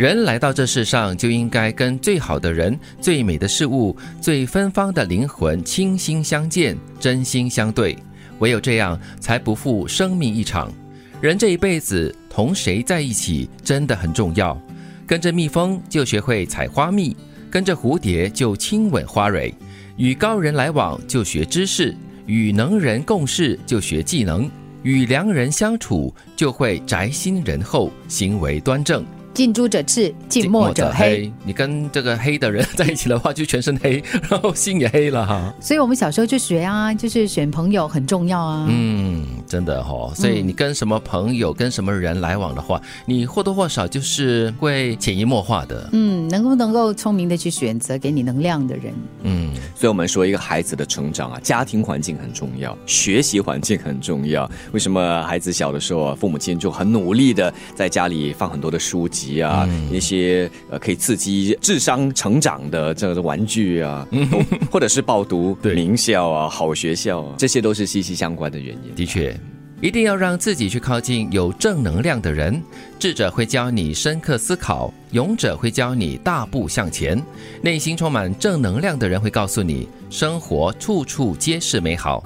人来到这世上，就应该跟最好的人、最美的事物、最芬芳的灵魂倾心相见、真心相对。唯有这样，才不负生命一场。人这一辈子，同谁在一起真的很重要。跟着蜜蜂，就学会采花蜜；跟着蝴蝶，就亲吻花蕊；与高人来往，就学知识；与能人共事，就学技能；与良人相处，就会宅心仁厚，行为端正。近朱者赤，近墨者黑。你跟这个黑的人在一起的话，就全身黑，然后心也黑了哈。所以我们小时候就学啊，就是选朋友很重要啊。嗯，真的哈。所以你跟什么朋友、跟什么人来往的话，你或多或少就是会潜移默化的。嗯，能不能够聪明的去选择给你能量的人？嗯，所以我们说一个孩子的成长啊，家庭环境很重要，学习环境很重要。为什么孩子小的时候，父母亲就很努力的在家里放很多的书籍？啊，一些呃可以刺激智商成长的这个玩具啊，或者是报读名校啊、好学校啊，这些都是息息相关的原因。的确，一定要让自己去靠近有正能量的人。智者会教你深刻思考，勇者会教你大步向前。内心充满正能量的人会告诉你，生活处处皆是美好。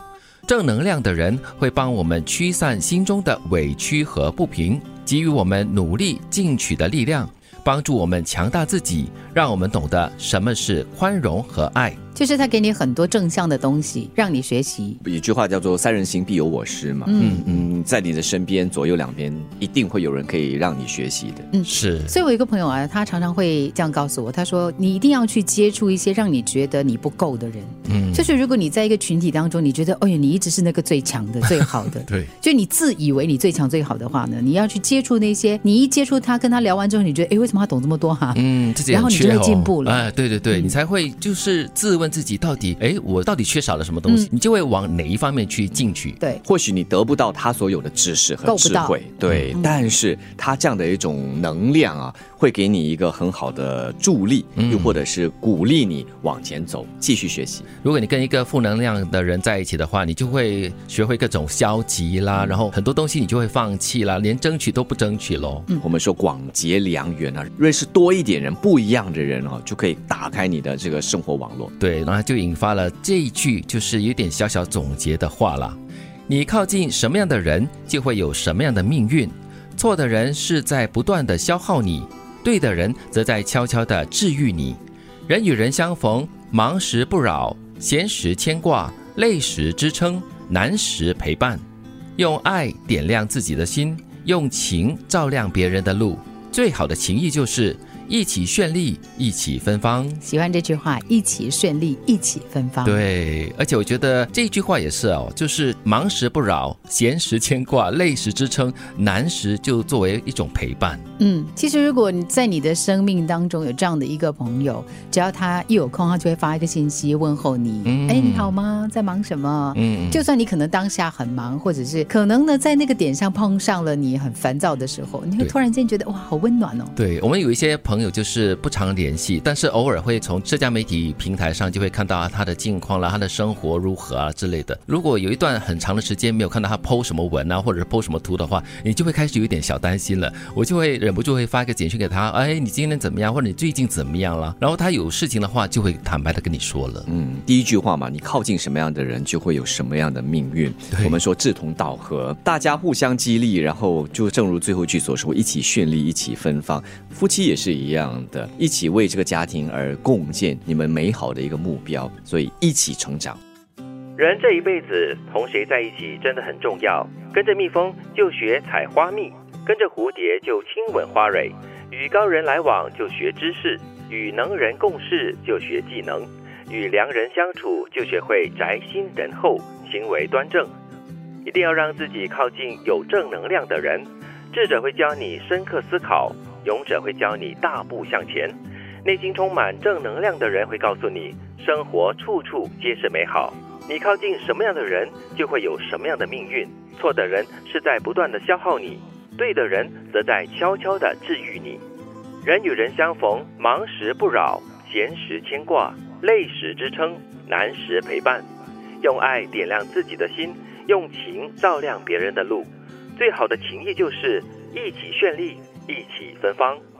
正能量的人会帮我们驱散心中的委屈和不平，给予我们努力进取的力量，帮助我们强大自己，让我们懂得什么是宽容和爱。就是他给你很多正向的东西，让你学习。有句话叫做“三人行，必有我师”嘛。嗯嗯，在你的身边左右两边，一定会有人可以让你学习的。嗯，是。所以我一个朋友啊，他常常会这样告诉我，他说：“你一定要去接触一些让你觉得你不够的人。”嗯，就是如果你在一个群体当中，你觉得哦呀，你一直是那个最强的、最好的，对，就你自以为你最强最好的话呢，你要去接触那些，你一接触他，跟他聊完之后，你觉得哎，为什么他懂这么多哈？嗯，然后你就会进步了。哎，对对对，你才会就是自问自己到底。哎，我到底缺少了什么东西？你就会往哪一方面去进取？对，或许你得不到他所有的知识和智慧，对，但是他这样的一种能量啊，会给你一个很好的助力，又或者是鼓励你往前走，继续学习。如果你跟一个负能量的人在一起的话，你就会学会各种消极啦，然后很多东西你就会放弃啦，连争取都不争取喽。嗯，我们说广结良缘啊，认识多一点人，不一样的人哦，就可以打开你的这个生活网络。对，然后就引发。了这一句就是有点小小总结的话了。你靠近什么样的人，就会有什么样的命运。错的人是在不断的消耗你，对的人则在悄悄的治愈你。人与人相逢，忙时不扰，闲时牵挂，累时支撑，难时陪伴。用爱点亮自己的心，用情照亮别人的路。最好的情谊就是。一起绚丽，一起芬芳。喜欢这句话，一起绚丽，一起芬芳。对，而且我觉得这句话也是哦，就是忙时不扰，闲时牵挂，累时支撑，难时就作为一种陪伴。嗯，其实如果你在你的生命当中有这样的一个朋友，只要他一有空，他就会发一个信息问候你。哎，你好吗？在忙什么？嗯，就算你可能当下很忙，或者是可能呢，在那个点上碰上了你很烦躁的时候，你会突然间觉得哇，好温暖哦。对我们有一些朋。朋友就是不常联系，但是偶尔会从社交媒体平台上就会看到他的近况啦，他的生活如何啊之类的。如果有一段很长的时间没有看到他 PO 什么文啊，或者是 PO 什么图的话，你就会开始有点小担心了。我就会忍不住会发一个简讯给他，哎，你今天怎么样？或者你最近怎么样了？然后他有事情的话，就会坦白的跟你说了。嗯，第一句话嘛，你靠近什么样的人，就会有什么样的命运。我们说志同道合，大家互相激励，然后就正如最后一句所说，一起绚丽，一起芬芳。夫妻也是一一样的，一起为这个家庭而共建你们美好的一个目标，所以一起成长。人这一辈子，同谁在一起真的很重要。跟着蜜蜂就学采花蜜，跟着蝴蝶就亲吻花蕊，与高人来往就学知识，与能人共事就学技能，与良人相处就学会宅心仁厚，行为端正。一定要让自己靠近有正能量的人，智者会教你深刻思考。勇者会教你大步向前，内心充满正能量的人会告诉你，生活处处皆是美好。你靠近什么样的人，就会有什么样的命运。错的人是在不断的消耗你，对的人则在悄悄的治愈你。人与人相逢，忙时不扰，闲时牵挂，累时支撑，难时陪伴。用爱点亮自己的心，用情照亮别人的路。最好的情谊就是一起绚丽。意气芬芳。